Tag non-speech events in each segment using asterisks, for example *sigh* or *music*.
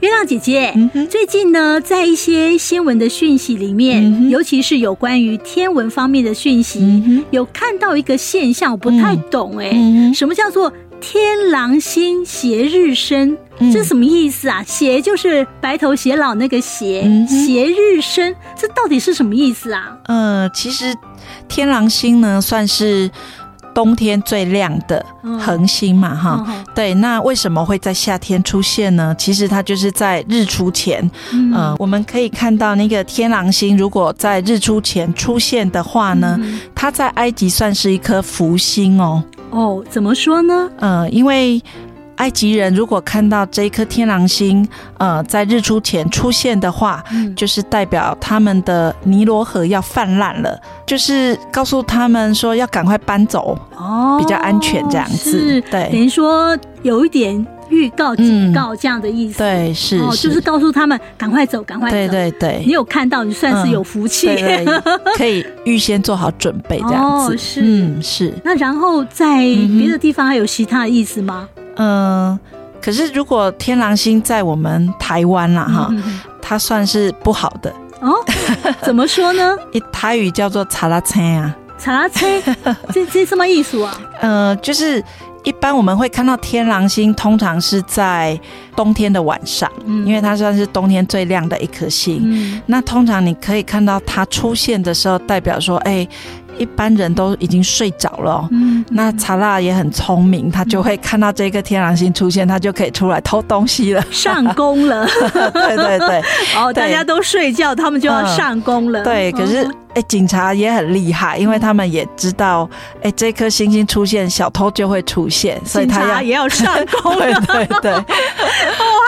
月亮姐姐，嗯、最近呢，在一些新闻的讯息里面，嗯、尤其是有关于天文方面的讯息，嗯、有看到一个现象，我不太懂哎、嗯，什么叫做天狼星斜日升？嗯、这什么意思啊？斜就是白头偕老那个斜，嗯、斜日升，这到底是什么意思啊？呃，其实天狼星呢，算是。冬天最亮的恒星嘛，哈、嗯，对。那为什么会在夏天出现呢？其实它就是在日出前，嗯、呃，我们可以看到那个天狼星，如果在日出前出现的话呢，嗯、它在埃及算是一颗福星哦。哦，怎么说呢？呃，因为。埃及人如果看到这一颗天狼星，呃，在日出前出现的话，嗯，就是代表他们的尼罗河要泛滥了，就是告诉他们说要赶快搬走，哦，比较安全这样子。对，等于说有一点预告、警告这样的意思。嗯、对，是，哦，就是告诉他们赶快走，赶快走。对对对，你有看到，你算是有福气，可以预先做好准备这样子。哦、是，嗯，是。那然后在别的地方还有其他的意思吗？嗯，可是如果天狼星在我们台湾啦，哈、嗯，它算是不好的哦。*laughs* 怎么说呢？一台语叫做查拉车啊，查拉车，*laughs* 这这什么意思啊？呃，就是一般我们会看到天狼星，通常是在冬天的晚上，嗯、因为它算是冬天最亮的一颗星、嗯。那通常你可以看到它出现的时候，代表说，哎、欸。一般人都已经睡着了，嗯，那查拉也很聪明，他就会看到这个天狼星出现，他就可以出来偷东西了，上工了。*laughs* 对对对，哦，大家都睡觉，他们就要上工了。嗯、对，可是。哎，警察也很厉害，因为他们也知道，哎，这颗星星出现，小偷就会出现，所以他要也要上工。*laughs* 对对对，*laughs* 哦，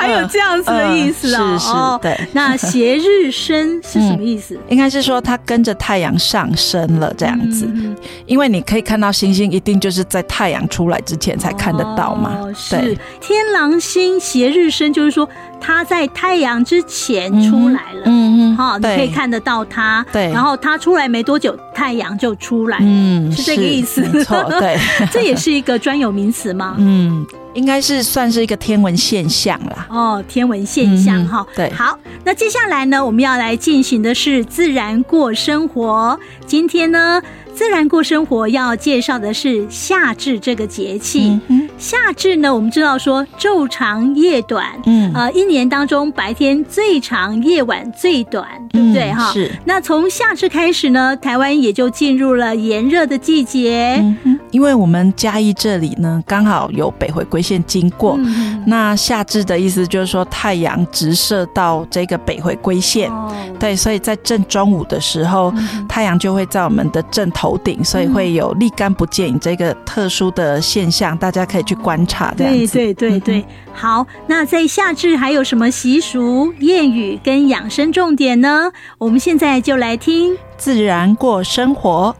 还有这样子的意思啊、哦嗯嗯？是是，对。那斜日升是什么意思？嗯、应该是说它跟着太阳上升了这样子、嗯，因为你可以看到星星，一定就是在太阳出来之前才看得到嘛。哦、是天狼星斜日升，就是说它在太阳之前出来了。嗯嗯，好，你可以看得到它。对，然后它。出来没多久，太阳就出来，嗯，是这个意思，没错，对，*laughs* 这也是一个专有名词吗？嗯，应该是算是一个天文现象啦。哦，天文现象哈、嗯，对。好，那接下来呢，我们要来进行的是自然过生活。今天呢，自然过生活要介绍的是夏至这个节气。嗯、夏至呢，我们知道说昼长夜短，嗯，呃，一年当中白天最长，夜晚最短，对不对？哈、嗯，是。那从夏至开始呢，台湾也就进入了炎热的季节。嗯，因为我们嘉义这里呢，刚好有北回归线经过。嗯、那夏至的意思就是说太阳直射到这个北回归线，哦，对，所以在正中午的时候，嗯、太阳就会在我们的正头。头顶，所以会有立竿不见影这个特殊的现象，大家可以去观察。这样子，对对对对。好，那在夏至还有什么习俗、谚语跟养生重点呢？我们现在就来听自然过生活。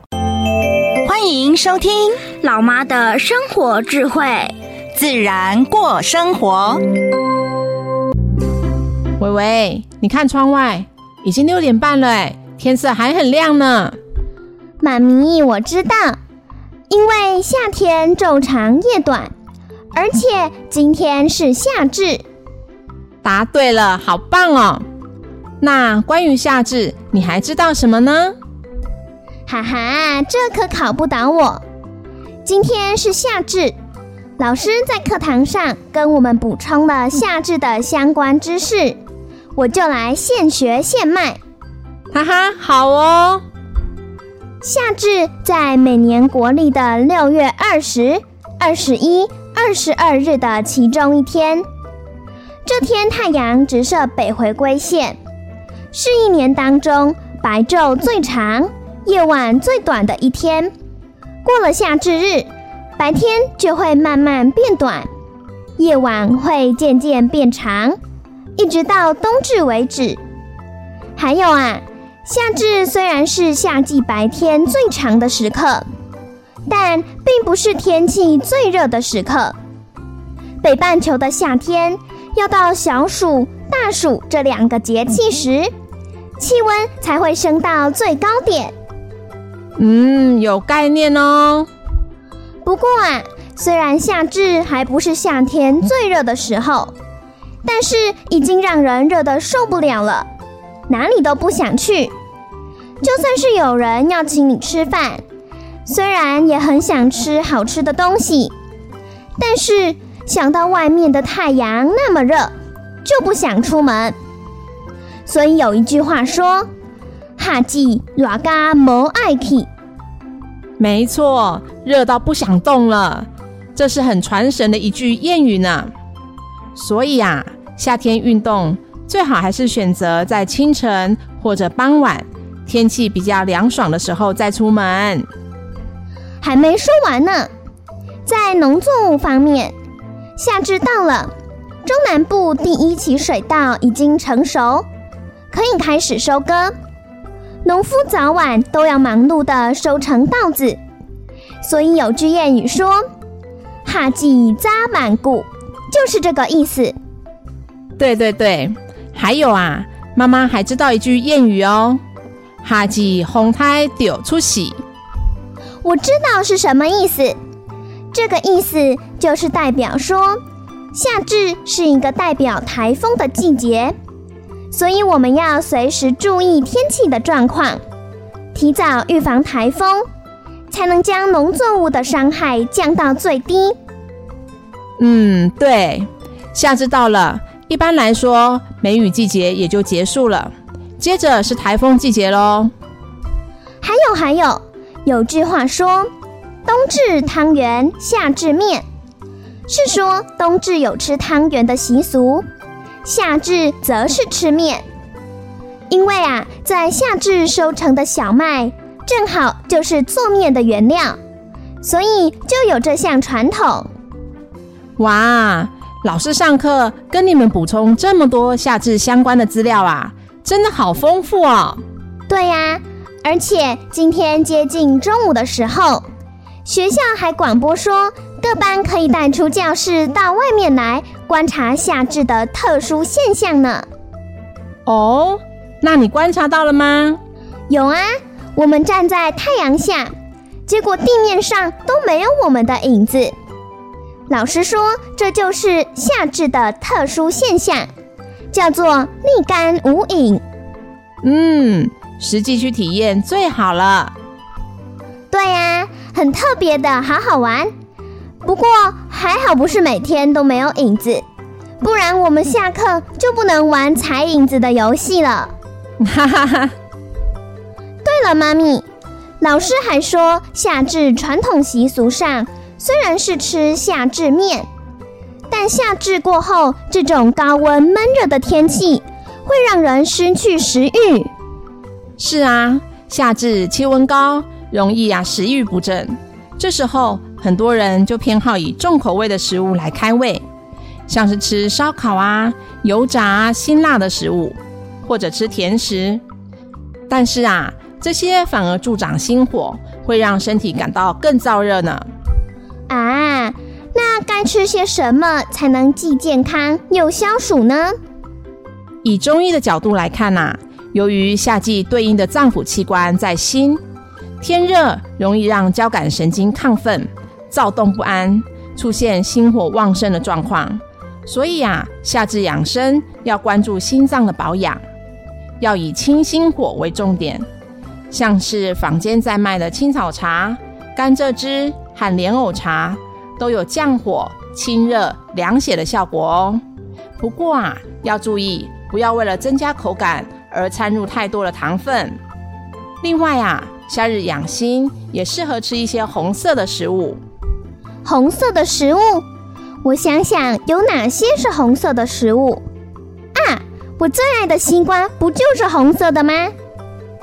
欢迎收听老妈的生活智慧，自然过生活。喂喂，你看窗外，已经六点半了，哎，天色还很亮呢。妈咪，我知道，因为夏天昼长夜短，而且今天是夏至。答对了，好棒哦！那关于夏至，你还知道什么呢？哈哈，这可考不倒我。今天是夏至，老师在课堂上跟我们补充了夏至的相关知识，我就来现学现卖。哈哈，好哦。夏至在每年国历的六月二十、二十一、二十二日的其中一天。这天太阳直射北回归线，是一年当中白昼最长、夜晚最短的一天。过了夏至日，白天就会慢慢变短，夜晚会渐渐变长，一直到冬至为止。还有啊。夏至虽然是夏季白天最长的时刻，但并不是天气最热的时刻。北半球的夏天要到小暑、大暑这两个节气时，气温才会升到最高点。嗯，有概念哦。不过啊，虽然夏至还不是夏天最热的时候，但是已经让人热得受不了了，哪里都不想去。就算是有人要请你吃饭，虽然也很想吃好吃的东西，但是想到外面的太阳那么热，就不想出门。所以有一句话说：“夏至热到无爱去。”没错，热到不想动了，这是很传神的一句谚语呢。所以啊，夏天运动最好还是选择在清晨或者傍晚，天气比较凉爽的时候再出门。还没说完呢，在农作物方面，夏至到了，中南部第一期水稻已经成熟。可以开始收割，农夫早晚都要忙碌地收成稻子，所以有句谚语说：“夏季扎满谷”，就是这个意思。对对对，还有啊，妈妈还知道一句谚语哦：“夏至风台就出世。”我知道是什么意思，这个意思就是代表说，夏至是一个代表台风的季节。所以我们要随时注意天气的状况，提早预防台风，才能将农作物的伤害降到最低。嗯，对，夏至到了，一般来说梅雨季节也就结束了，接着是台风季节喽。还有还有，有句话说：“冬至汤圆，夏至面”，是说冬至有吃汤圆的习俗。夏至则是吃面，因为啊，在夏至收成的小麦正好就是做面的原料，所以就有这项传统。哇，老师上课跟你们补充这么多夏至相关的资料啊，真的好丰富哦。对呀，而且今天接近中午的时候，学校还广播说，各班可以带出教室到外面来观察夏至的特殊现象呢。哦，那你观察到了吗？有啊，我们站在太阳下，结果地面上都没有我们的影子。老师说，这就是夏至的特殊现象，叫做立竿无影。嗯，实际去体验最好了。对呀，很特别的，好好玩。不过还好不是每天都没有影子，不然我们下课就不能玩踩影子的游戏了。哈哈哈。对了，妈咪，老师还说夏至传统习俗上虽然是吃夏至面，但夏至过后这种高温闷热的天气会让人失去食欲。是啊，夏至气温高，容易啊食欲不振，这时候。很多人就偏好以重口味的食物来开胃，像是吃烧烤啊、油炸、辛辣的食物，或者吃甜食。但是啊，这些反而助长心火，会让身体感到更燥热呢。啊，那该吃些什么才能既健康又消暑呢？以中医的角度来看呐，由于夏季对应的脏腑器官在心，天热容易让交感神经亢奋。躁动不安，出现心火旺盛的状况，所以啊，夏至养生要关注心脏的保养，要以清心火为重点，像是坊间在卖的青草茶、甘蔗汁和莲藕茶，都有降火、清热、凉血的效果哦。不过啊，要注意不要为了增加口感而掺入太多的糖分。另外啊，夏日养心也适合吃一些红色的食物。红色的食物，我想想有哪些是红色的食物啊？我最爱的西瓜不就是红色的吗？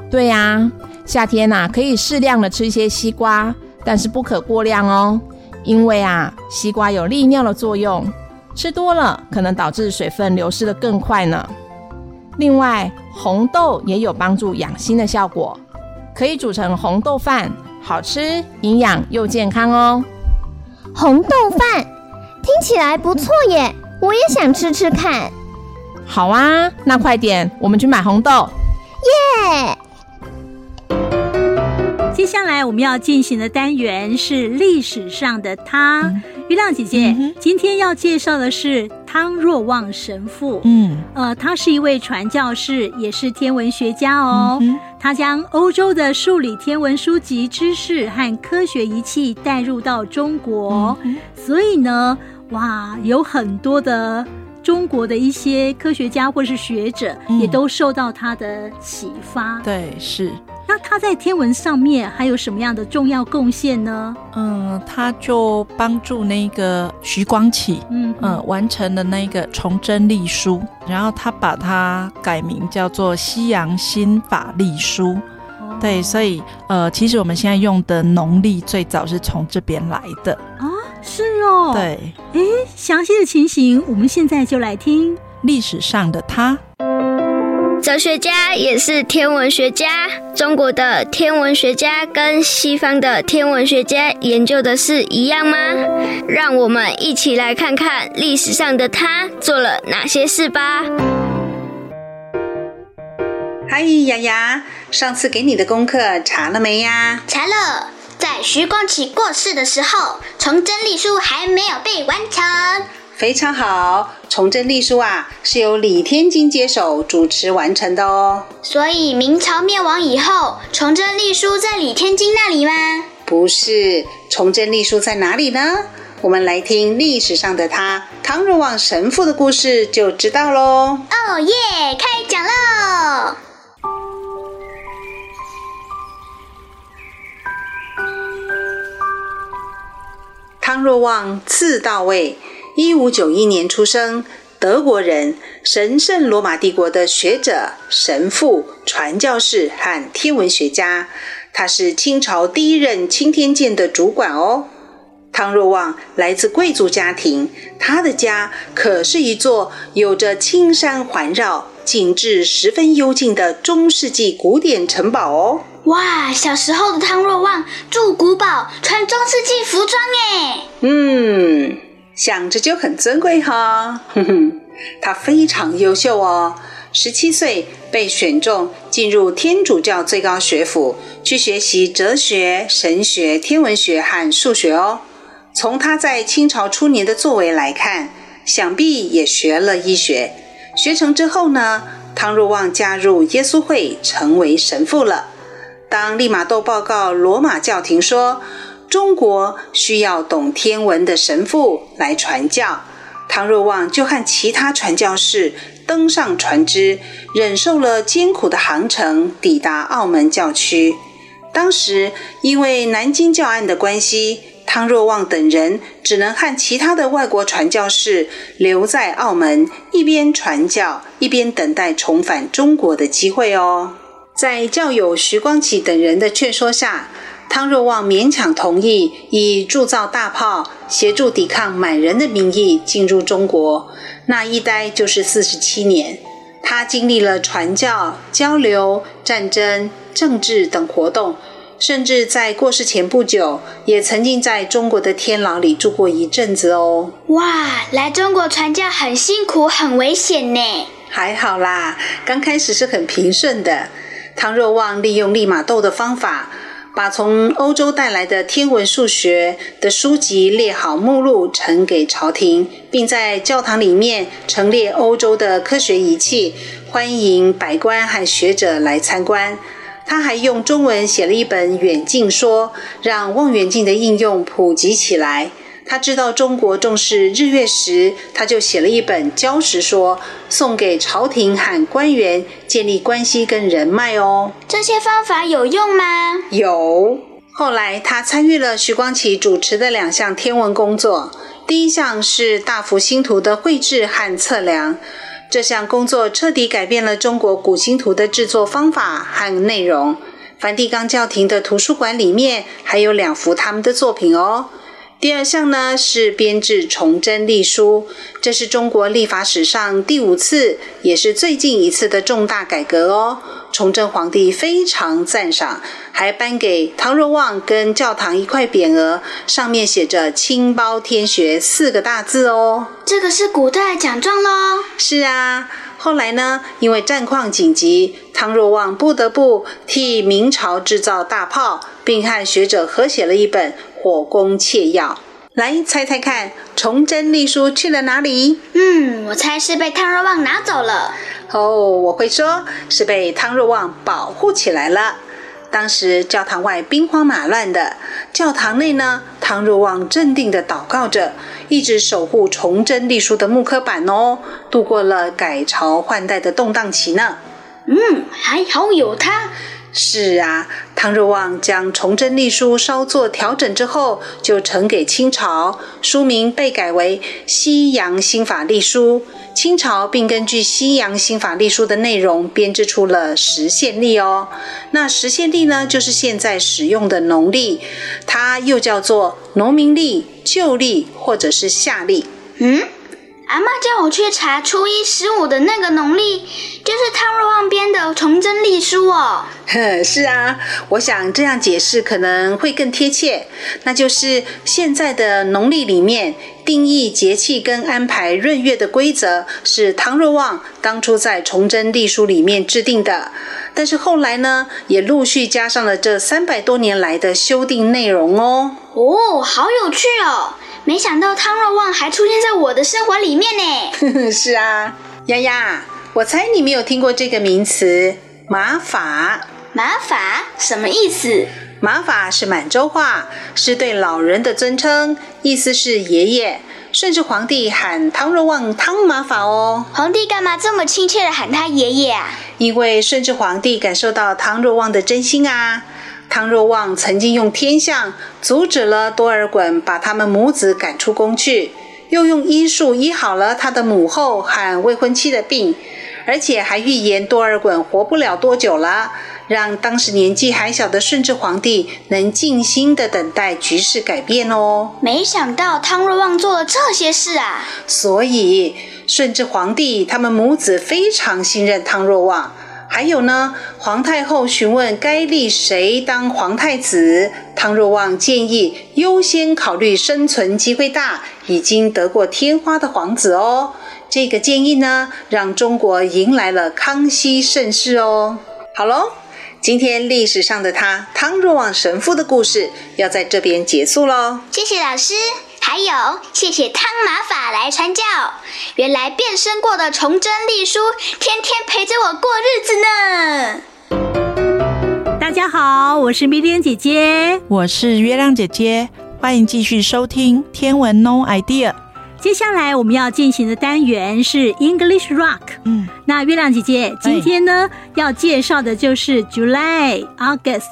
对呀，夏天呐，可以适量的吃一些西瓜，但是不可过量哦，因为啊，西瓜有利尿的作用，吃多了可能导致水分流失的更快呢。另外，红豆也有帮助养心的效果，可以煮成红豆饭好吃、营养又健康哦。红豆饭听起来不错耶，我也想吃吃看。好啊，那快点，我们去买红豆。耶！接下来我们要进行的单元是历史上的他。月亮姐姐，嗯、今天要介绍的是汤若望神父。嗯，呃，他是一位传教士，也是天文学家哦。嗯、他将欧洲的数理天文书籍知识和科学仪器带入到中国，嗯、所以呢，哇，有很多的中国的一些科学家或是学者，也都受到他的启发。对，是。那他在天文上面还有什么样的重要贡献呢？嗯，他就帮助那个徐光启，嗯嗯，完成了那个崇祯历书，然后他把它改名叫做西洋新法历书。哦、对，所以呃，其实我们现在用的农历最早是从这边来的啊，是哦，对，哎，详细的情形，我们现在就来听历史上的他。哲学家也是天文学家。中国的天文学家跟西方的天文学家研究的是一样吗？让我们一起来看看历史上的他做了哪些事吧。嗨，雅雅，上次给你的功课查了没呀？查了。在徐光启过世的时候，崇祯历书还没有被完成。非常好，崇祯历书啊，是由李天金接手主持完成的哦。所以明朝灭亡以后，崇祯历书在李天金那里吗？不是，崇祯历书在哪里呢？我们来听历史上的他汤若望神父的故事就知道喽。哦耶，开讲喽！汤若望字道卫。一五九一年出生，德国人，神圣罗马帝国的学者、神父、传教士和天文学家。他是清朝第一任钦天监的主管哦。汤若望来自贵族家庭，他的家可是一座有着青山环绕、景致十分幽静的中世纪古典城堡哦。哇，小时候的汤若望住古堡，穿中世纪服装耶。嗯。想着就很尊贵哈，哼哼，他非常优秀哦。十七岁被选中进入天主教最高学府，去学习哲学、神学、天文学和数学哦。从他在清朝初年的作为来看，想必也学了医学。学成之后呢，汤若望加入耶稣会，成为神父了。当利玛窦报告罗马教廷说，中国需要懂天文的神父来传教，汤若望就和其他传教士登上船只，忍受了艰苦的航程，抵达澳门教区。当时因为南京教案的关系，汤若望等人只能和其他的外国传教士留在澳门，一边传教，一边等待重返中国的机会哦。在教友徐光启等人的劝说下，汤若望勉强同意以铸造大炮协助抵抗满人的名义进入中国，那一待就是四十七年。他经历了传教、交流、战争、政治等活动，甚至在过世前不久，也曾经在中国的天牢里住过一阵子哦。哇，来中国传教很辛苦、很危险呢。还好啦，刚开始是很平顺的。汤若望利用利玛窦的方法。把从欧洲带来的天文数学的书籍列好目录呈给朝廷，并在教堂里面陈列欧洲的科学仪器，欢迎百官和学者来参观。他还用中文写了一本《远近说》，让望远镜的应用普及起来。他知道中国重视日月食，他就写了一本《交时说》，送给朝廷和官员，建立关系跟人脉哦。这些方法有用吗？有。后来他参与了徐光启主持的两项天文工作，第一项是大幅星图的绘制和测量，这项工作彻底改变了中国古星图的制作方法和内容。梵蒂冈教廷的图书馆里面还有两幅他们的作品哦。第二项呢是编制崇祯历书，这是中国历法史上第五次，也是最近一次的重大改革哦。崇祯皇帝非常赞赏，还颁给汤若望跟教堂一块匾额，上面写着“清包天学”四个大字哦。这个是古代奖状喽？是啊。后来呢，因为战况紧急，汤若望不得不替明朝制造大炮，并和学者合写了一本《火攻切要》。来猜猜看，崇祯秘书去了哪里？嗯，我猜是被汤若望拿走了。哦，我会说是被汤若望保护起来了。当时教堂外兵荒马乱的，教堂内呢，汤若望镇定地祷告着，一直守护崇祯隶书的木刻板哦，度过了改朝换代的动荡期呢。嗯，还好有他。是啊，汤若望将崇祯历书稍作调整之后，就呈给清朝，书名被改为《西洋新法历书》。清朝并根据《西洋新法历书》的内容编制出了时宪历哦。那时宪历呢，就是现在使用的农历，它又叫做农民历、旧历或者是夏历。嗯。阿妈叫我去查初一十五的那个农历，就是汤若望编的《崇祯历书》哦。呵，*laughs* 是啊，我想这样解释可能会更贴切。那就是现在的农历里面定义节气跟安排闰月的规则，是汤若望当初在《崇祯历书》里面制定的。但是后来呢，也陆续加上了这三百多年来的修订内容哦。哦，好有趣哦！没想到汤若望还出现在我的生活里面呢。*laughs* 是啊，丫丫，我猜你没有听过这个名词“马法”。马法什么意思？马法是满洲话，是对老人的尊称，意思是爷爷。顺治皇帝喊汤若望汤马法哦。皇帝干嘛这么亲切地喊他爷爷啊？因为顺治皇帝感受到汤若望的真心啊。汤若望曾经用天象阻止了多尔衮把他们母子赶出宫去，又用医术医好了他的母后和未婚妻的病，而且还预言多尔衮活不了多久了，让当时年纪还小的顺治皇帝能静心的等待局势改变哦。没想到汤若望做了这些事啊！所以顺治皇帝他们母子非常信任汤若望。还有呢，皇太后询问该立谁当皇太子，汤若望建议优先考虑生存机会大、已经得过天花的皇子哦。这个建议呢，让中国迎来了康熙盛世哦。好喽，今天历史上的他汤若望神父的故事要在这边结束喽。谢谢老师。还有，谢谢汤马法来传教。原来变身过的崇祯历书，天天陪着我过日子呢。大家好，我是米莲姐姐，我是月亮姐姐，欢迎继续收听天文 No idea。接下来我们要进行的单元是 English Rock。嗯，那月亮姐姐今天呢，要介绍的就是 July、August。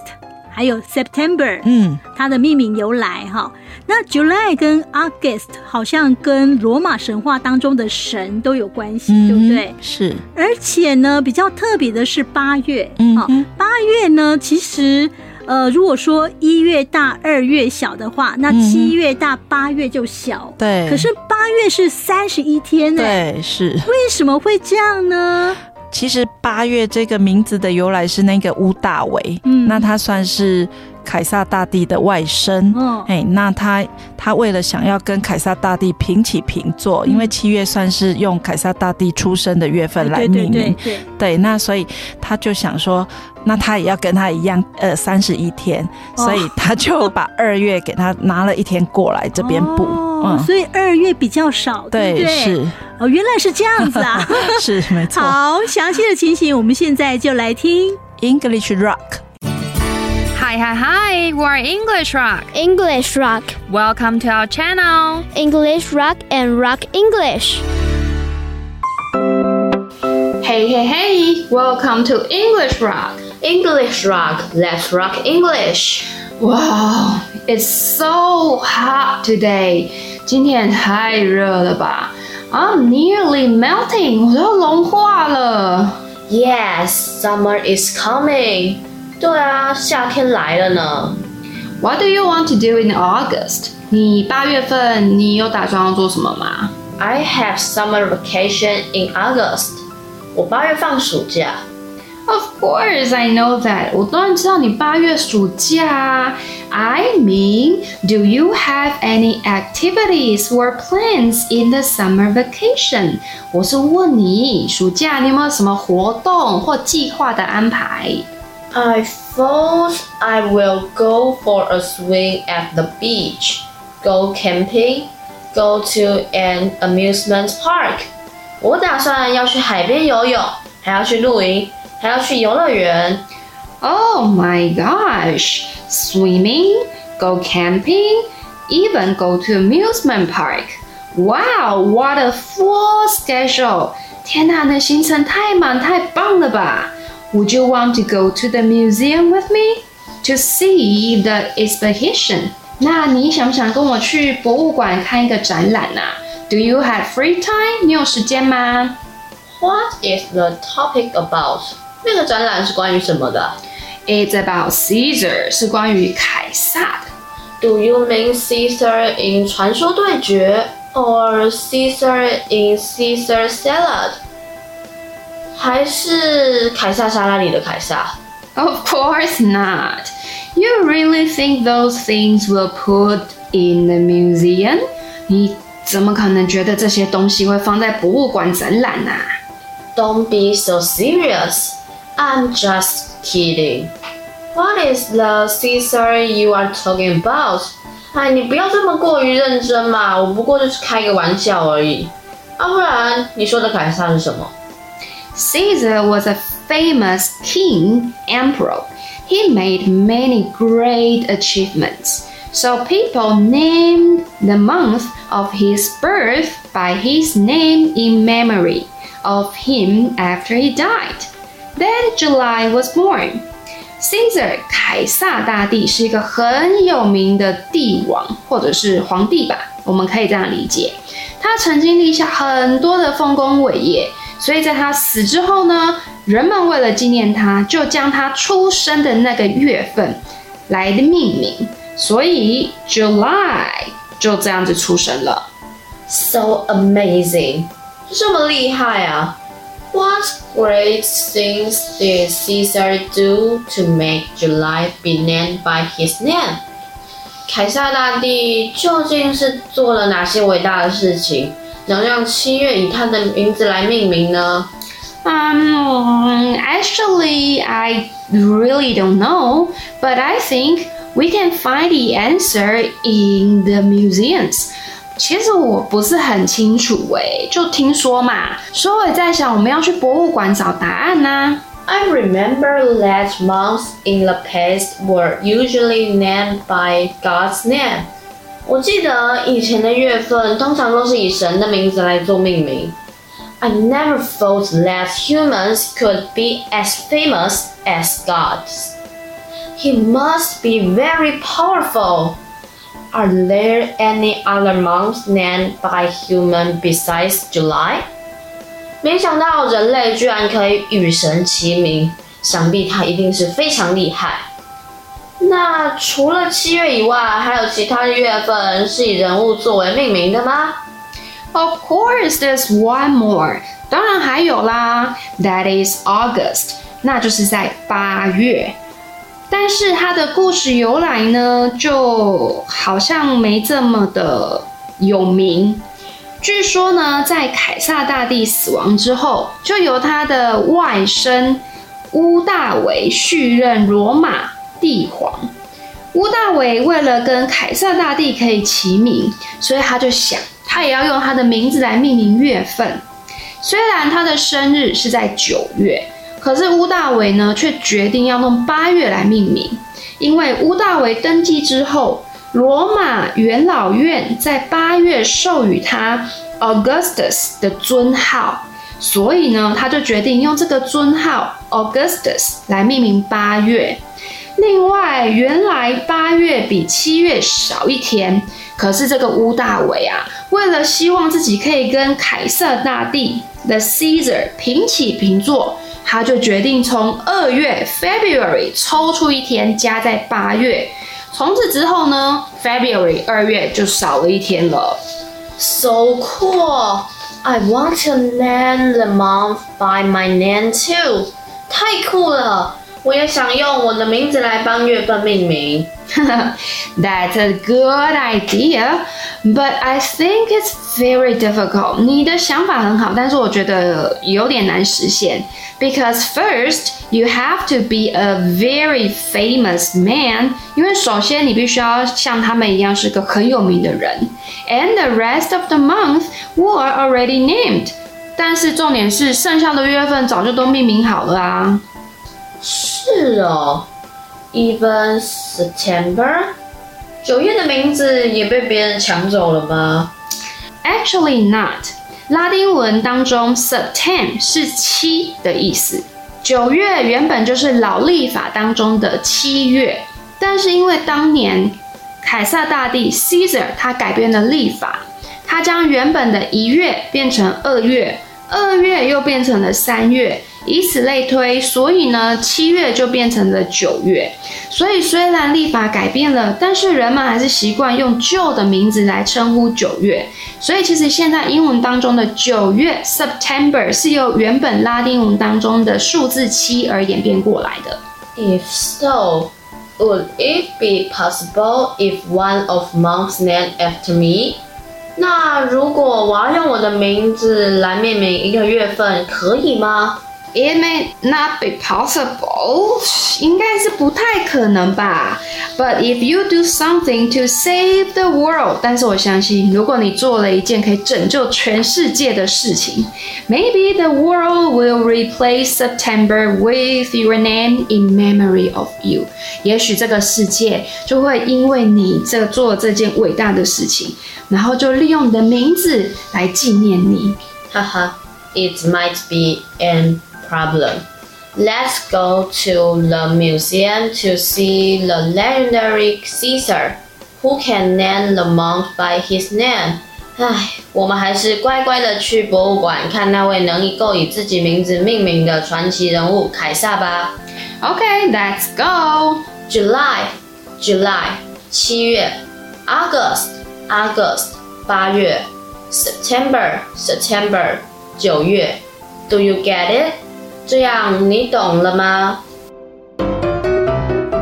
还有 September，嗯，它的命名由来哈。那 July 跟 August 好像跟罗马神话当中的神都有关系，嗯、对不对？是。而且呢，比较特别的是八月，嗯，八月呢，其实呃，如果说一月大二月小的话，那七月大八月就小，对。可是八月是三十一天呢，对，是。为什么会这样呢？其实八月这个名字的由来是那个乌大维，嗯，那他算是凯撒大帝的外甥，哦，哎，那他他为了想要跟凯撒大帝平起平坐，嗯，因为七月算是用凯撒大帝出生的月份来命名，对，那所以他就想说，那他也要跟他一样，呃，三十一天，所以他就把二月给他拿了一天过来这边补。哦哦，所以二月比较少，对对？对，是。哦，原来是这样子啊，*laughs* 是没错。*laughs* 好，详细的情形，我们现在就来听。English Rock。Hi, hi, hi! We're English Rock. English Rock. Welcome to our channel. English Rock and Rock English. Hey, hey, hey! Welcome to English Rock. English Rock. Let's rock English. Wow, it's so hot today. 今天太热了吧？I'm nearly melting. 我要融化了。Yes, summer is coming. 对啊，夏天来了呢。What do you want to do in August? 你八月份你有打算要做什么吗？I have summer vacation in August. 我八月放暑假。 Of course, I know that. 我当然知道你八月暑假。I mean, do you have any activities or plans in the summer vacation? 我是问你，暑假你有没有什么活动或计划的安排 ？I thought I will go for a swim at the beach, go camping, go to an amusement park. 我打算要去海边游泳，还要去露营。还要去游乐园。Oh my gosh! Swimming, go camping, even go to amusement park. Wow, what a full schedule! 天哪，那行程太满太棒了吧 ！Would you want to go to the museum with me to see the exhibition? 那你想不想跟我去博物馆看一个展览呢？Do you have free time? 你有时间吗？What is the topic about? 那个展览是关于什么的？It's about Caesar，是关于凯撒的。Do you mean Caesar in 传说对决，or Caesar in Caesar salad？ 还是凯撒沙拉里的凯撒？Of course not. You really think those things were put in the museum？你怎么可能觉得这些东西会放在博物馆展览呢？Don't be so serious. I'm just kidding. What is the Caesar you are talking about? 哎，你不要这么过于认真嘛，我不过就是开个玩笑而已。啊，不然你说的凯撒是什么 ？Caesar was a famous king emperor. He made many great achievements. So people named the month of his birth by his name in memory of him after he died. Then July was born. Caesar 凯撒大帝是一个很有名的帝王或者是皇帝吧，我们可以这样理解。他曾经立下很多的丰功伟业， 所以在他死之后呢，人们为了纪念他，就将他出生的那个月份来的命名，所以 July 就这样子出生了。So amazing，这么厉害啊！What great things did Caesar do to make July be named by his name? 凯撒大帝究竟是做了哪些伟大的事情，能让七月以他的名字来命名呢？Um, actually, I really don't know, but I think we can find the answer in the museums. 其实我不是很清楚诶，就听说嘛，所以我也在想，我们要去博物馆找答案呢。I remember that months in the past were usually named by God's name。 我记得以前的月份通常都是以神的名字来做命名。I never thought that humans could be as famous as gods. He must be very powerful. Are there any other months named by human besides July？没想到人类居然可以与神齐名，想必他一定是非常厉害。 那除了七月以外，还有其他的月份是以人物作为命名的吗？Of course, there's one more。当然还有啦，That is August，那就是在八月。但是它的故事由来呢，就好像没这么的有名。据说呢，在凯撒大帝死亡之后，就由他的外甥屋大维续任罗马帝皇。屋大维为了跟凯撒大帝可以齐名，所以他就想，他也要用他的名字来命名月份。虽然他的生日是在九月。可是屋大维呢，却决定要用八月来命名，因为屋大维登基之后，罗马元老院在八月授予他 Augustus 的尊号，所以呢，他就决定用这个尊号 Augustus 来命名八月。另外，原来八月比七月少一天，可是这个屋大维啊，为了希望自己可以跟凯撒大帝 The Caesar 平起平坐。他就决定从二月 February 抽出一天加在八月，从此之后呢，February 二月就少了一天了。So cool! I want to name the month by my name too. 太酷了！我也想用我的名字来帮月份命名。 That's *laughs* a good idea, but I think it's very difficult. 你的想法很好，但是我觉得有点难实现。Because first, you have to be a very famous man. 因为首先你必须要像他们一样是个很有名的人。And the rest of the month were already named. 但是重点是，剩下的月份早就都命名好了啊。 是哦，Even September，九月的名字也被别人抢走了吗？Actually not。拉丁文当中，Septem 是七的意思。九月原本就是老历法当中的七月，但是因为当年凯撒大帝 Caesar 他改变了历法，他将原本的一月变成二月，二月又变成了三月。以此类推，所以呢，七月就变成了九月。所以虽然历法改变了，但是人们还是习惯用旧的名字来称呼九月。所以其实现在英文当中的九月 （September） 是由原本拉丁文当中的数字七而演变过来的。If so, would it be possible if one of months named after me？那如果我要用我的名字来命名一个月份，可以吗？It may not be possible，应该是不太可能吧。But if you do something to save the world，但是我相信，如果你做了一件可以拯救全世界的事情，Maybe the world will replace September with your name in memory of you。也许这个世界就会因为你这做这件伟大的事情，然后就利用你的名字来纪念你。哈哈，It might be an problem. Let's go to the museum to see the legendary Caesar, who can name the month by his name. 唉，我们还是乖乖的去博物馆看那位能够以自己名字命名的传奇人物凯撒吧。Okay, let's go. July, July，七月。August, August，八月。September, September，九月。Do you get it? 这样你懂了吗？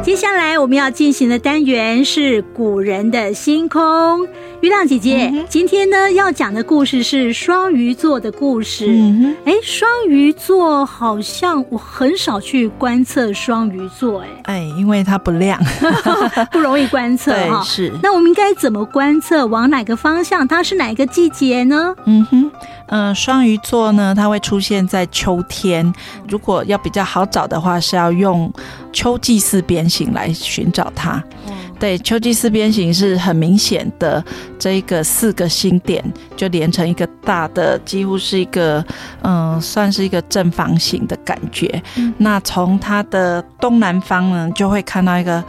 接下来我们要进行的单元是古人的星空。月亮姐姐，嗯、今天呢要讲的故事是双鱼座的故事。嗯哎，双鱼座好像我很少去观测双鱼座，哎，哎，因为它不亮，*laughs* 不容易观测哈。是。那我们应该怎么观测？往哪个方向？它是哪一个季节呢？嗯哼，嗯、呃，双鱼座呢，它会出现在秋天。如果要比较好找的话，是要用秋季四边形来寻找它。嗯对，秋季四边形是很明显的，这一个四个星点就连成一个大的，几乎是一个嗯，算是一个正方形的感觉。嗯、那从它的东南方呢，就会看到一个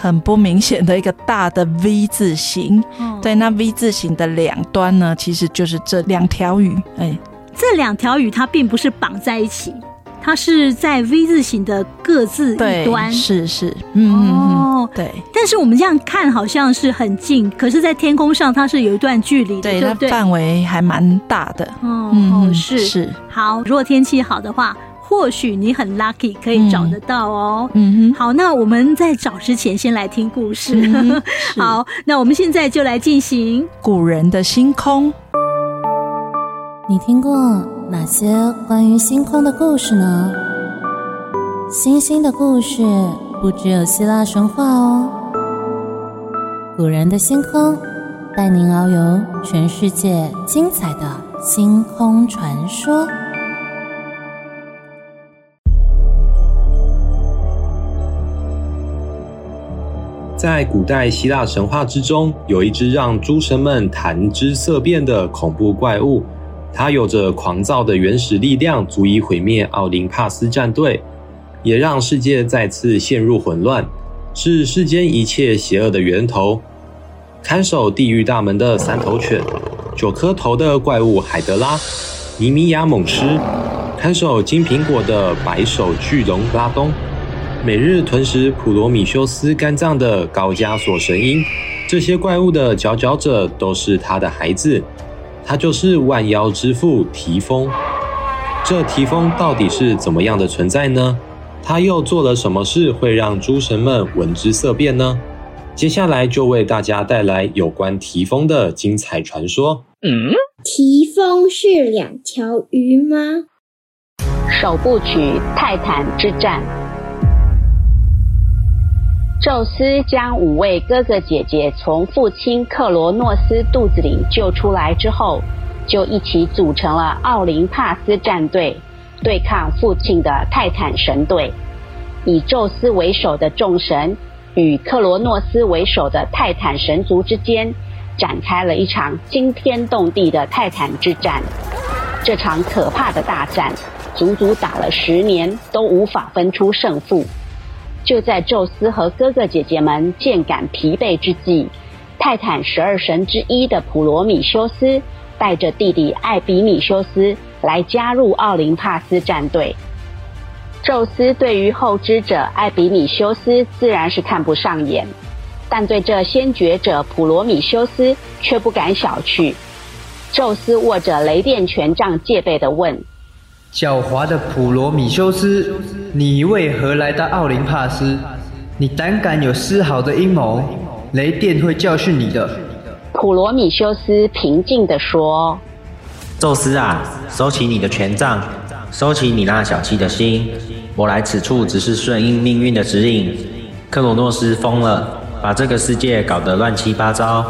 很不明显的一个大的 V 字形。嗯、对，那 V 字形的两端呢，其实就是这两条鱼。哎，这两条鱼它并不是绑在一起。它是在 V 字形的各自一端，是是，嗯哦，对。但是我们这样看好像是很近，可是，在天空上它是有一段距离的，对，对对，范围还蛮大的。哦，嗯、是是。好，如果天气好的话，或许你很 lucky 可以找得到哦。嗯哼。好，那我们在找之前先来听故事。嗯、*laughs* 好，那我们现在就来进行古人的星空。你听过哪些关于星空的故事呢？星星的故事不只有希腊神话哦。古人的星空，带您遨游全世界精彩的星空传说。在古代希腊神话之中，有一只让诸神们谈之色变的恐怖怪物。它有着狂躁的原始力量，足以毁灭奥林帕斯战队，也让世界再次陷入混乱，是世间一切邪恶的源头。看守地狱大门的三头犬，九颗头的怪物海德拉，尼米亚猛狮，看守金苹果的白手巨龙拉东，每日吞食普罗米修斯肝脏的高加索神鹰，这些怪物的佼佼者都是他的孩子。他就是万妖之父提丰。这提丰到底是怎么样的存在呢？他又做了什么事会让诸神们闻之色变呢？接下来就为大家带来有关提丰的精彩传说。嗯，提丰是两条鱼吗？首部曲：泰坦之战。宙斯将五位哥哥姐姐从父亲克罗诺斯肚子里救出来之后，就一起组成了奥林帕斯战队，对抗父亲的泰坦神队。以宙斯为首的众神与克罗诺斯为首的泰坦神族之间，展开了一场惊天动地的泰坦之战。这场可怕的大战，足足打了十年，都无法分出胜负。就在宙斯和哥哥姐姐们渐感疲惫之际，泰坦十二神之一的普罗米修斯带着弟弟艾比米修斯来加入奥林帕斯战队。宙斯对于后知者艾比米修斯自然是看不上眼，但对这先觉者普罗米修斯却不敢小觑。宙斯握着雷电权杖，戒备地问。狡猾的普罗米修斯，你为何来到奥林帕斯？你胆敢有丝毫的阴谋，雷电会教训你的。普罗米修斯平静地说：“宙斯啊，收起你的权杖，收起你那小气的心。我来此处只是顺应命运的指引。克罗诺斯疯了，把这个世界搞得乱七八糟。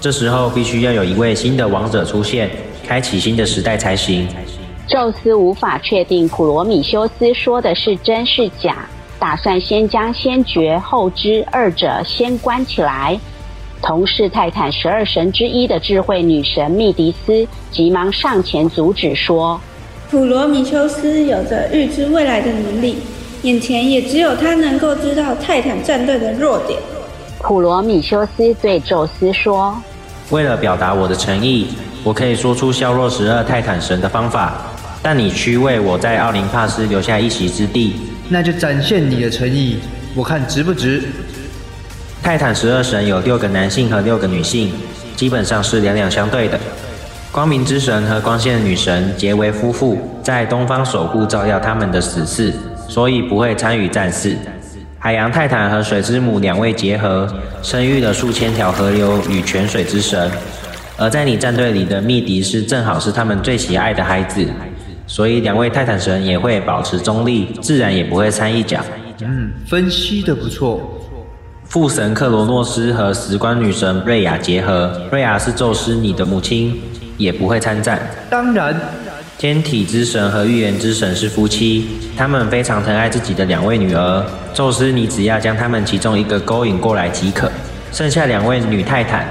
这时候必须要有一位新的王者出现，开启新的时代才行。”宙斯无法确定普罗米修斯说的是真是假，打算先将先觉后知二者先关起来。同是泰坦十二神之一的智慧女神密迪斯急忙上前阻止说：“普罗米修斯有着预知未来的能力，眼前也只有他能够知道泰坦战队的弱点。”普罗米修斯对宙斯说：“为了表达我的诚意，我可以说出削弱十二泰坦神的方法。”但你需为我在奥林帕斯留下一席之地，那就展现你的诚意，我看值不值。泰坦十二神有六个男性和六个女性，基本上是两两相对的。光明之神和光线女神结为夫妇，在东方守护照耀他们的死士，所以不会参与战事。海洋泰坦和水之母两位结合，生育了数千条河流与泉水之神。而在你战队里的密迪斯正好是他们最喜爱的孩子。所以两位泰坦神也会保持中立，自然也不会参一脚。嗯，分析的不错。父神克罗诺斯和时光女神瑞亚结合，瑞亚是宙斯你的母亲，也不会参战。当然，天体之神和预言之神是夫妻，他们非常疼爱自己的两位女儿。宙斯，你只要将他们其中一个勾引过来即可。剩下两位女泰坦，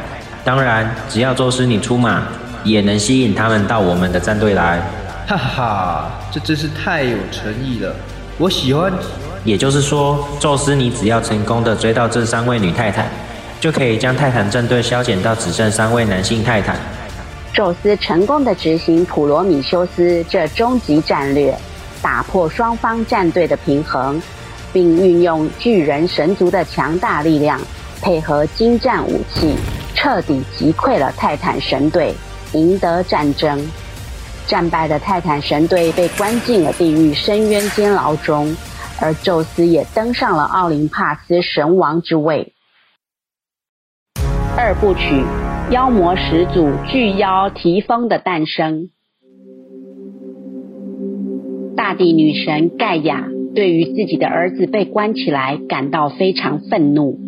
当然只要宙斯你出马，也能吸引他们到我们的战队来。哈哈，这真是太有诚意了，我喜欢。也就是说，宙斯，你只要成功的追到这三位女泰坦，就可以将泰坦战队削减到只剩三位男性泰坦。宙斯成功的执行普罗米修斯这终极战略，打破双方战队的平衡，并运用巨人神族的强大力量，配合精湛武器，彻底击溃了泰坦神队，赢得战争。战败的泰坦神队被关进了地狱深渊监牢中，而宙斯也登上了奥林帕斯神王之位。二部曲：妖魔始祖巨妖提丰的诞生。大地女神盖亚对于自己的儿子被关起来感到非常愤怒，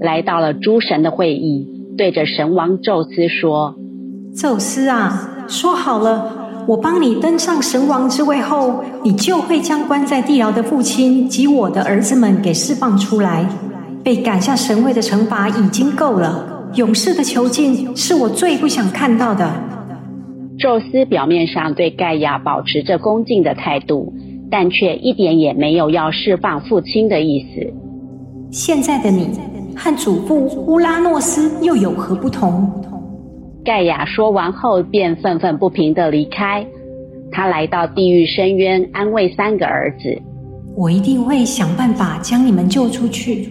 来到了诸神的会议，对着神王宙斯说：“宙斯啊，说好了。”我帮你登上神王之位后，你就会将关在地牢的父亲及我的儿子们给释放出来。被赶下神位的惩罚已经够了，勇士的囚禁是我最不想看到的。宙斯表面上对盖亚保持着恭敬的态度，但却一点也没有要释放父亲的意思。现在的你和祖父乌拉诺斯又有何不同？盖亚说完后，便愤愤不平地离开。他来到地狱深渊，安慰三个儿子：“我一定会想办法将你们救出去。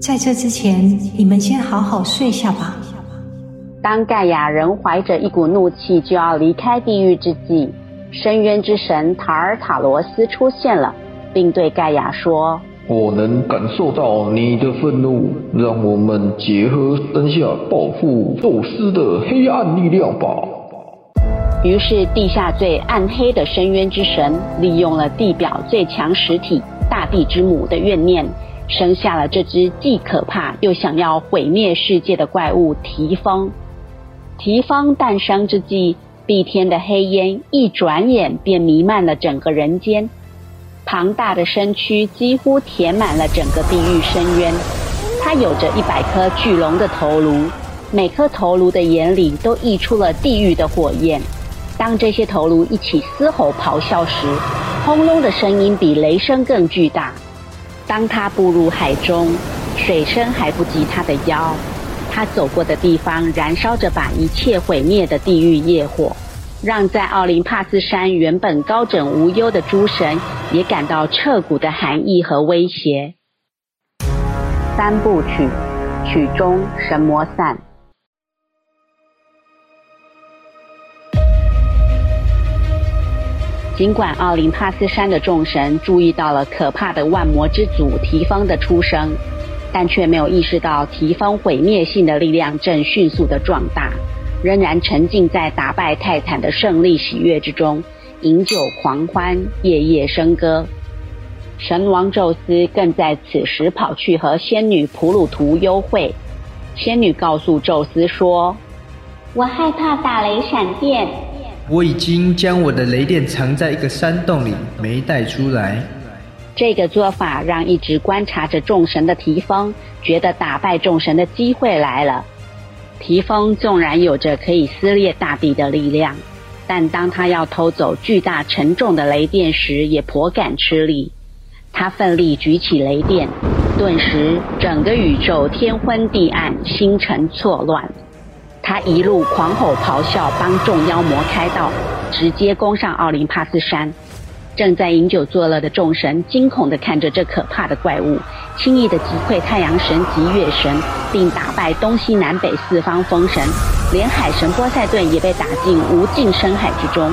在这之前，你们先好好睡下吧。”当盖亚仍怀着一股怒气就要离开地狱之际，深渊之神塔尔塔罗斯出现了，并对盖亚说：“我能感受到你的愤怒，让我们结合生下报复宙斯的黑暗力量吧。”于是，地下最暗黑的深渊之神利用了地表最强实体大地之母的怨念，生下了这只既可怕又想要毁灭世界的怪物提丰。提丰诞生之际。地天的黑烟一转眼便弥漫了整个人间，庞大的身躯几乎填满了整个地狱深渊。它有着一百颗巨龙的头颅，每颗头颅的眼里都溢出了地狱的火焰。当这些头颅一起嘶吼咆哮时，轰隆的声音比雷声更巨大。当它步入海中，水深还不及它的腰。他走过的地方燃烧着把一切毁灭的地狱业火，让在奥林帕斯山原本高枕无忧的诸神也感到彻骨的寒意和威胁。三部曲，曲终神魔散。尽管奥林帕斯山的众神注意到了可怕的万魔之祖提丰的出生。但却没有意识到提丰毁灭性的力量正迅速的壮大，仍然沉浸在打败泰坦的胜利喜悦之中，饮酒狂欢，夜夜笙歌。神王宙斯更在此时跑去和仙女普鲁图幽会。仙女告诉宙斯说：“我害怕打雷闪电，我已经将我的雷电藏在一个山洞里，没带出来。”这个做法让一直观察着众神的提丰觉得打败众神的机会来了。提丰纵然有着可以撕裂大地的力量，但当他要偷走巨大沉重的雷电时，也颇感吃力。他奋力举起雷电，顿时整个宇宙天昏地暗，星辰错乱。他一路狂吼咆哮，帮众妖魔开道，直接攻上奥林帕斯山。正在饮酒作乐的众神惊恐地看着这可怕的怪物，轻易地击溃太阳神及月神，并打败东西南北四方风神，连海神波塞顿也被打进无尽深海之中。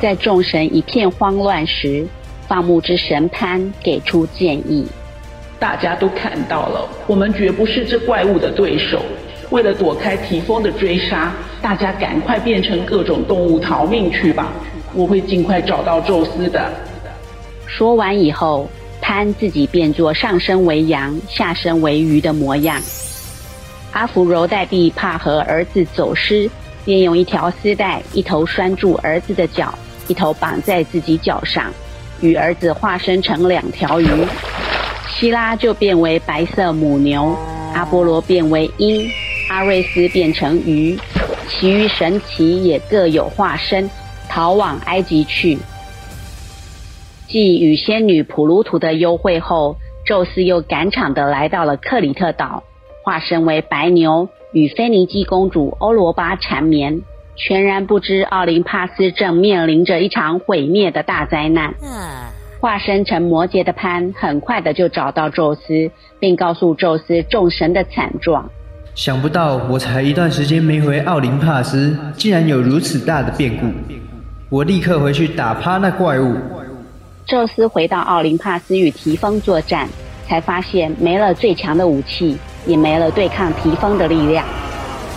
在众神一片慌乱时，放牧之神潘给出建议：大家都看到了，我们绝不是这怪物的对手。为了躲开提丰的追杀，大家赶快变成各种动物逃命去吧。我会尽快找到宙斯的。说完以后，潘自己变作上身为羊、下身为鱼的模样。阿芙柔黛蒂怕和儿子走失，便用一条丝带，一头拴住儿子的脚，一头绑在自己脚上，与儿子化身成两条鱼。希拉就变为白色母牛，阿波罗变为鹰，阿瑞斯变成鱼，其余神祇也各有化身。逃往埃及去。继与仙女普鲁图的幽会后，宙斯又赶场的来到了克里特岛，化身为白牛，与菲尼基公主欧罗巴缠绵，全然不知奥林帕斯正面临着一场毁灭的大灾难。化身成摩羯的潘，很快的就找到宙斯，并告诉宙斯众神的惨状。想不到我才一段时间没回奥林帕斯，竟然有如此大的变故。我立刻回去打趴那怪物。宙斯回到奥林帕斯与提丰作战，才发现没了最强的武器，也没了对抗提丰的力量。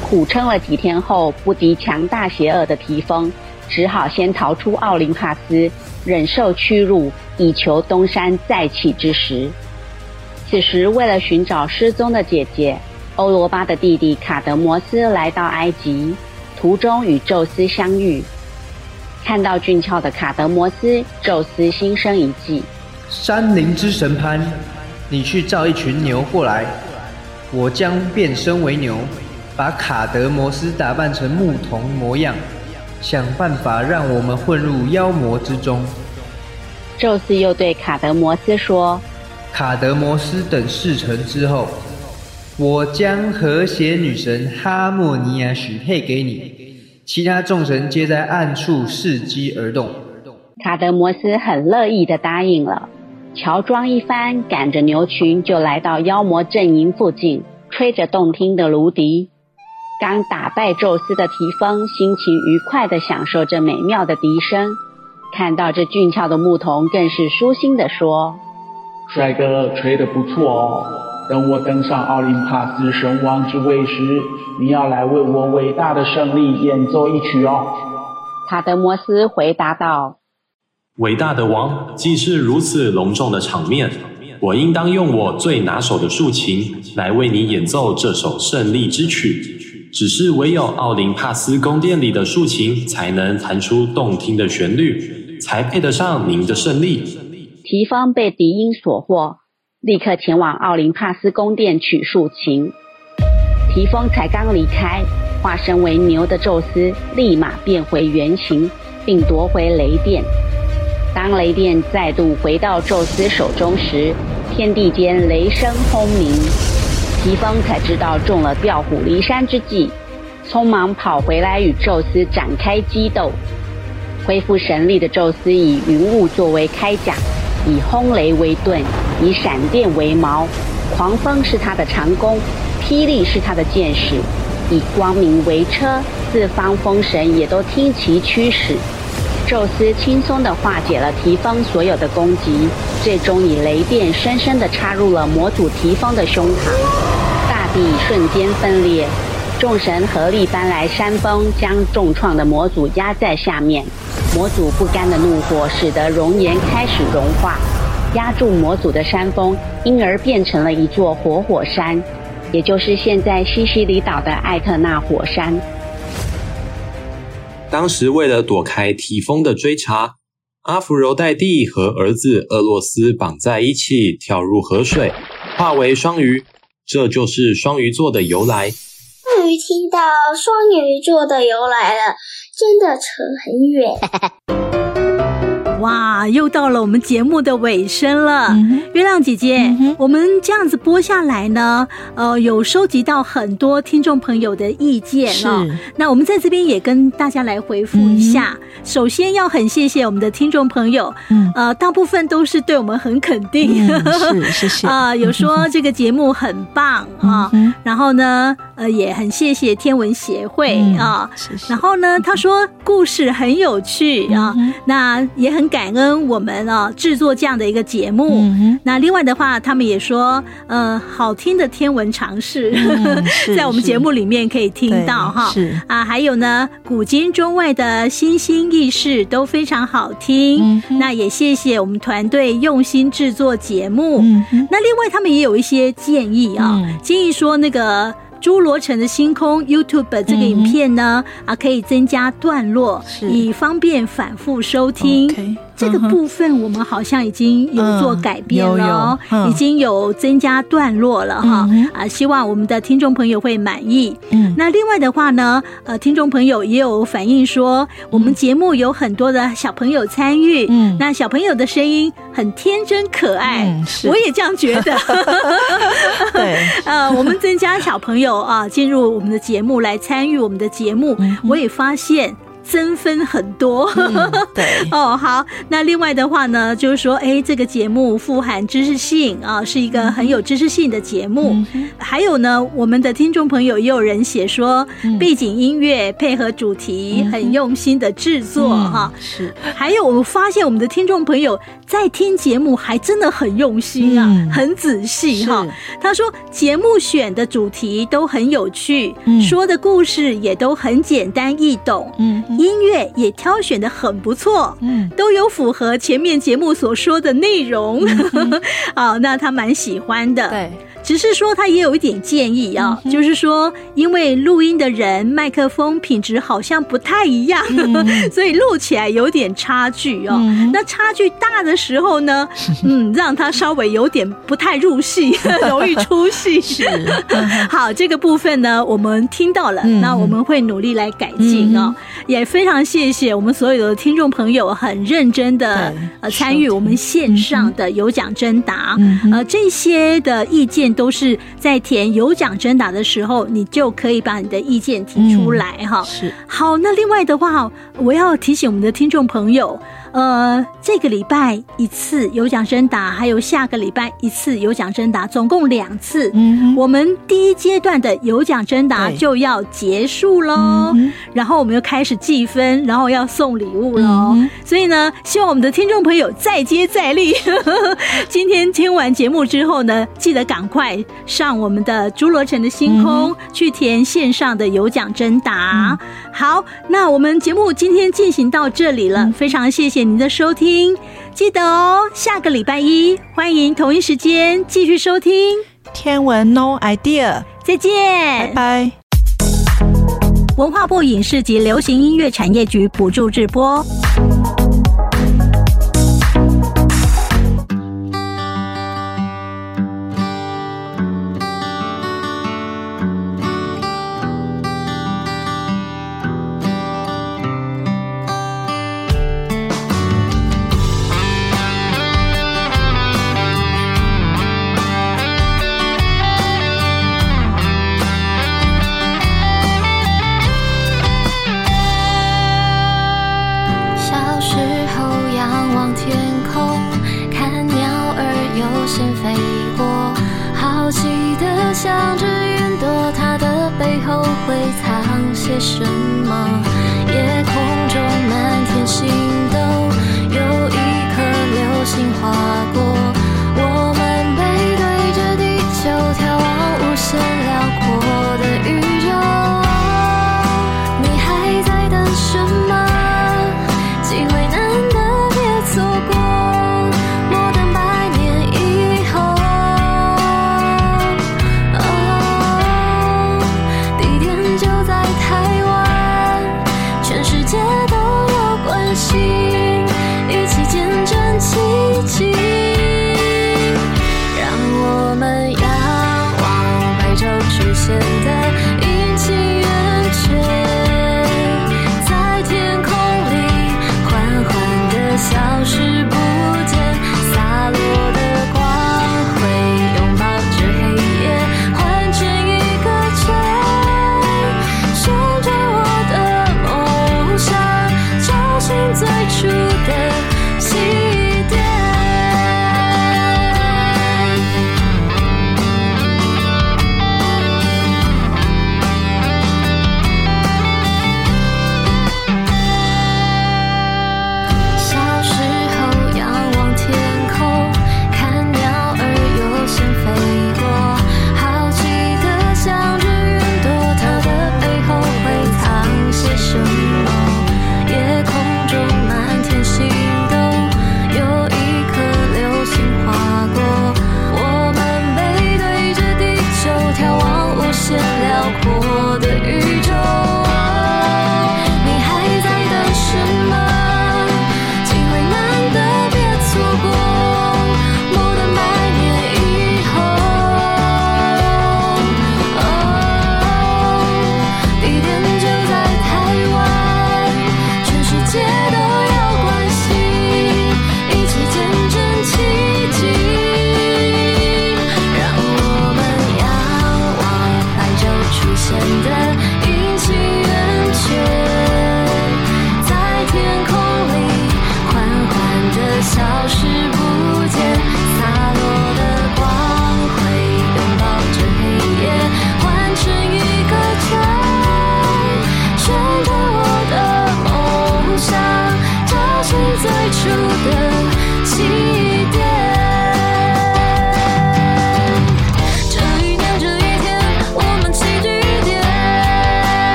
苦撑了几天后，不敌强大邪恶的提丰，只好先逃出奥林帕斯，忍受屈辱，以求东山再起之时。此时，为了寻找失踪的姐姐欧罗巴的弟弟卡德摩斯来到埃及，途中与宙斯相遇。看到俊俏的卡德摩斯，宙斯心生一计。山林之神潘，你去召一群牛过来，我将变身为牛，把卡德摩斯打扮成牧童模样，想办法让我们混入妖魔之中。宙斯又对卡德摩斯说：“卡德摩斯等事成之后，我将和谐女神哈莫尼亚许配给你。”其他众神皆在暗处伺机而动。卡德摩斯很乐意地答应了，乔装一番，赶着牛群就来到妖魔阵营附近，吹着动听的芦笛。刚打败宙斯的提丰心情愉快地享受着美妙的笛声，看到这俊俏的牧童，更是舒心地说：“帅哥吹得不错哦，等我登上奥林帕斯神王之位时，你要来为我伟大的胜利演奏一曲哦。”塔德摩斯回答道：“伟大的王，既是如此隆重的场面，我应当用我最拿手的竖琴来为你演奏这首胜利之曲。只是唯有奥林帕斯宫殿里的竖琴才能弹出动听的旋律，才配得上您的胜利。”提方被笛音所惑，立刻前往奥林帕斯宫殿取竖琴。提丰才刚离开。化身为牛的宙斯立马变回原形，并夺回雷电。当雷电再度回到宙斯手中时，天地间雷声轰鸣。提丰才知道中了调虎离山之计，匆忙跑回来与宙斯展开激斗。恢复神力的宙斯以云雾作为铠甲，以轰雷为盾，以闪电为矛。狂风是他的长弓，霹雳是他的箭矢。以光明为车，四方风神也都听其驱使。宙斯轻松地化解了提丰所有的攻击，最终以雷电深深地插入了魔祖提丰的胸膛，大地瞬间分裂。众神合力搬来山峰，将重创的魔祖压在下面。模祖不甘的怒火使得熔岩开始融化，压住魔祖的山峰因而变成了一座活火，火山。也就是现在西西里岛的艾特纳火山。当时为了躲开提丰的追查，阿芙柔黛蒂和儿子厄洛斯绑在一起，跳入河水，化为双鱼。这就是双鱼座的由来。终于听到双鱼座的由来了，真的扯很远。*laughs* 哇，又到了我们节目的尾声了。嗯、月亮姐姐、嗯，我们这样子播下来呢，呃，有收集到很多听众朋友的意见哦。那我们在这边也跟大家来回复一下、嗯。首先要很谢谢我们的听众朋友，嗯，呃，大部分都是对我们很肯定，嗯、是谢谢啊、*laughs* 呃，有说这个节目很棒啊、嗯，然后呢，呃，也很谢谢天文协会、嗯、啊然后呢，他说故事很有趣啊、嗯，那也很。感恩我们啊制作这样的一个节目。嗯、那另外的话，他们也说，呃，好听的天文常识、嗯、*laughs* 在我们节目里面可以听到哈。是啊，还有呢，古今中外的新兴軼事都非常好听。嗯、那也谢谢我们团队用心制作节目、嗯。那另外他们也有一些建议啊，嗯、建议说那个。侏罗城的星空 YouTube 这个影片呢，嗯、啊，可以增加段落，以方便反复收听。Okay. 这个部分我们好像已经有做改变了，已经有增加段落了哈、嗯。啊，希望我们的听众朋友会满意。嗯，那另外的话呢，呃，听众朋友也有反映说，我们节目有很多的小朋友参与。嗯，那小朋友的声音很天真可爱，嗯、我也这样觉得。*laughs* 对，*laughs* 呃，我们增加小朋友啊进入我们的节目来参与我们的节目，嗯、我也发现。增分很多，嗯、对 *laughs* 哦，好。那另外的话呢，就是说，哎，这个节目富含知识性啊，是一个很有知识性的节目。嗯、还有呢，我们的听众朋友也有人写说，嗯、背景音乐配合主题很用心的制作哈、嗯。是。还有，我们发现我们的听众朋友在听节目还真的很用心啊，嗯、很仔细哈。他说节目选的主题都很有趣，嗯、说的故事也都很简单易懂。嗯。音乐也挑选的很不错，嗯，都有符合前面节目所说的内容，嗯、*laughs* 好，那他蛮喜欢的，对。只是说他也有一点建议啊，嗯、就是说，因为录音的人麦克风品质好像不太一样，嗯、*laughs* 所以录起来有点差距哦、嗯。那差距大的时候呢，*laughs* 嗯，让他稍微有点不太入戏，*laughs* 容易出戏。是，好，这个部分呢，我们听到了，嗯、那我们会努力来改进哦、嗯。也非常谢谢我们所有的听众朋友很认真的呃参与我们线上的有奖征答，呃这些的意见。都是在填有奖征答的时候，你就可以把你的意见提出来哈。是好，那另外的话，我要提醒我们的听众朋友。呃，这个礼拜一次有奖征答，还有下个礼拜一次有奖征答，总共两次。嗯，我们第一阶段的有奖征答就要结束喽，嗯，然后我们又开始计分，然后要送礼物喽，嗯。所以呢，希望我们的听众朋友再接再厉。*laughs* 今天听完节目之后呢，记得赶快上我们的侏罗城的星空，嗯，去填线上的有奖征答，嗯。好，那我们节目今天进行到这里了，嗯，非常谢谢。您的收听，记得哦，下个礼拜一欢迎同一时间继续收听《天文 No Idea》，再见，拜拜。文化部影视及流行音乐产业局补助直播。飞过，好奇的想着云朵，它的背后会藏些什么？夜空中满天星。